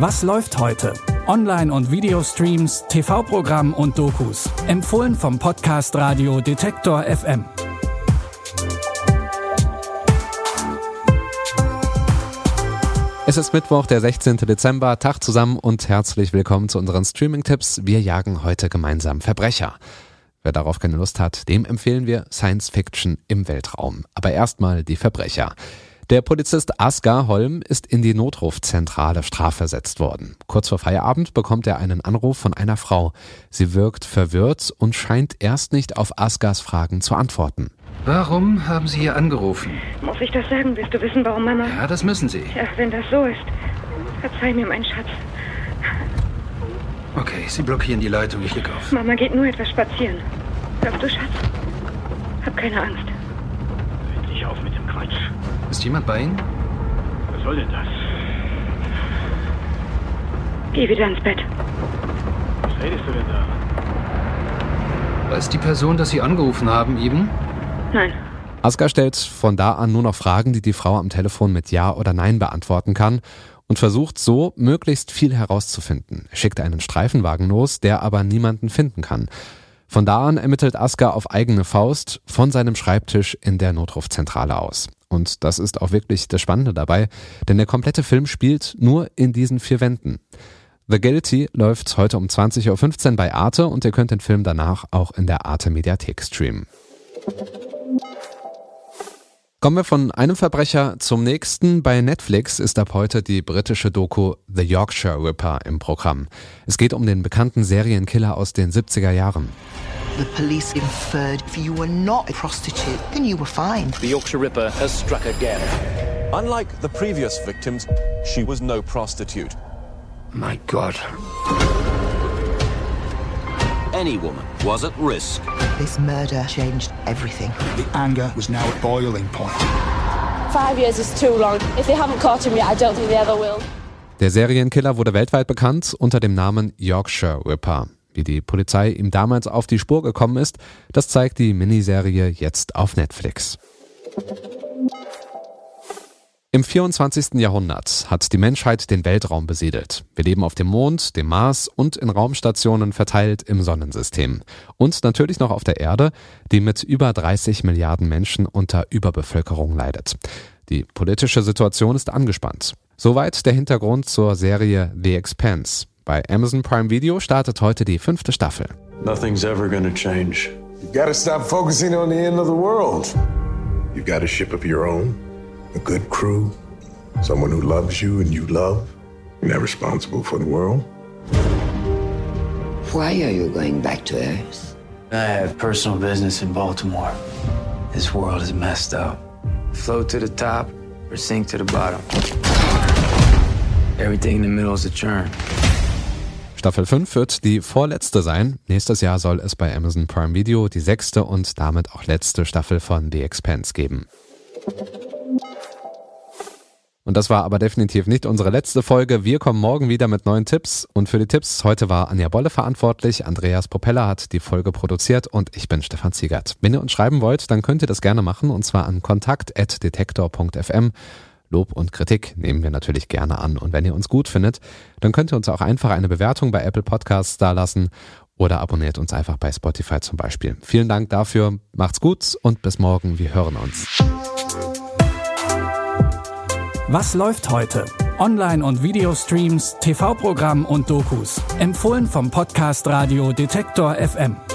Was läuft heute? Online- und Videostreams, TV-Programm und Dokus. Empfohlen vom Podcast Radio Detektor FM. Es ist Mittwoch, der 16. Dezember. Tag zusammen und herzlich willkommen zu unseren Streaming-Tipps. Wir jagen heute gemeinsam Verbrecher. Wer darauf keine Lust hat, dem empfehlen wir Science Fiction im Weltraum. Aber erstmal die Verbrecher. Der Polizist Asgar Holm ist in die Notrufzentrale strafversetzt worden. Kurz vor Feierabend bekommt er einen Anruf von einer Frau. Sie wirkt verwirrt und scheint erst nicht auf Asgars Fragen zu antworten. Warum haben Sie hier angerufen? Muss ich das sagen? Willst du wissen, warum Mama... Ja, das müssen Sie. Ja, wenn das so ist. Verzeih mir, mein Schatz. Okay, Sie blockieren die Leitung. Ich leg auf. Mama geht nur etwas spazieren. Hörst du, Schatz? Hab keine Angst. Endlich auf mit dem Quatsch. Ist jemand bei Ihnen? Was soll denn das? Geh wieder ins Bett. Was redest du denn da? Weiß die Person, dass Sie angerufen haben, eben? Nein. Asgar stellt von da an nur noch Fragen, die die Frau am Telefon mit Ja oder Nein beantworten kann und versucht so, möglichst viel herauszufinden. Er schickt einen Streifenwagen los, der aber niemanden finden kann. Von da an ermittelt Asgar auf eigene Faust von seinem Schreibtisch in der Notrufzentrale aus. Und das ist auch wirklich das Spannende dabei, denn der komplette Film spielt nur in diesen vier Wänden. The Guilty läuft heute um 20.15 Uhr bei Arte und ihr könnt den Film danach auch in der Arte Mediathek streamen. Kommen wir von einem Verbrecher zum nächsten. Bei Netflix ist ab heute die britische Doku The Yorkshire Ripper im Programm. Es geht um den bekannten Serienkiller aus den 70er Jahren. The police inferred if you were not a prostitute, then you were fine. The Yorkshire Ripper has struck again. Unlike the previous victims, she was no prostitute. My God. Any woman was at risk. This murder changed everything. The anger was now at boiling point. Five years is too long. If they haven't caught him yet, I don't think they ever will. Der Serienkiller wurde weltweit bekannt unter dem Namen Yorkshire Ripper. Wie die Polizei ihm damals auf die Spur gekommen ist, das zeigt die Miniserie jetzt auf Netflix. Im 24. Jahrhundert hat die Menschheit den Weltraum besiedelt. Wir leben auf dem Mond, dem Mars und in Raumstationen verteilt im Sonnensystem. Und natürlich noch auf der Erde, die mit über 30 Milliarden Menschen unter Überbevölkerung leidet. Die politische Situation ist angespannt. Soweit der Hintergrund zur Serie The Expanse. Bei Amazon Prime Video startet heute die fünfte Staffel. Nothing's ever gonna change. You gotta stop focusing on the end of the world. You got a ship of your own, a good crew, someone who loves you and you love. You're not responsible for the world. Why are you going back to Earth? I have personal business in Baltimore. This world is messed up. Float to the top or sink to the bottom. Everything in the middle is a churn. Staffel 5 wird die vorletzte sein. Nächstes Jahr soll es bei Amazon Prime Video die sechste und damit auch letzte Staffel von The Expanse geben. Und das war aber definitiv nicht unsere letzte Folge. Wir kommen morgen wieder mit neuen Tipps. Und für die Tipps heute war Anja Bolle verantwortlich. Andreas Propeller hat die Folge produziert und ich bin Stefan Ziegert. Wenn ihr uns schreiben wollt, dann könnt ihr das gerne machen und zwar an kontakt.detektor.fm. Lob und Kritik nehmen wir natürlich gerne an. Und wenn ihr uns gut findet, dann könnt ihr uns auch einfach eine Bewertung bei Apple Podcasts dalassen oder abonniert uns einfach bei Spotify zum Beispiel. Vielen Dank dafür, macht's gut und bis morgen, wir hören uns. Was läuft heute? Online- und Videostreams, TV-Programm und Dokus. Empfohlen vom Podcast Radio Detektor FM.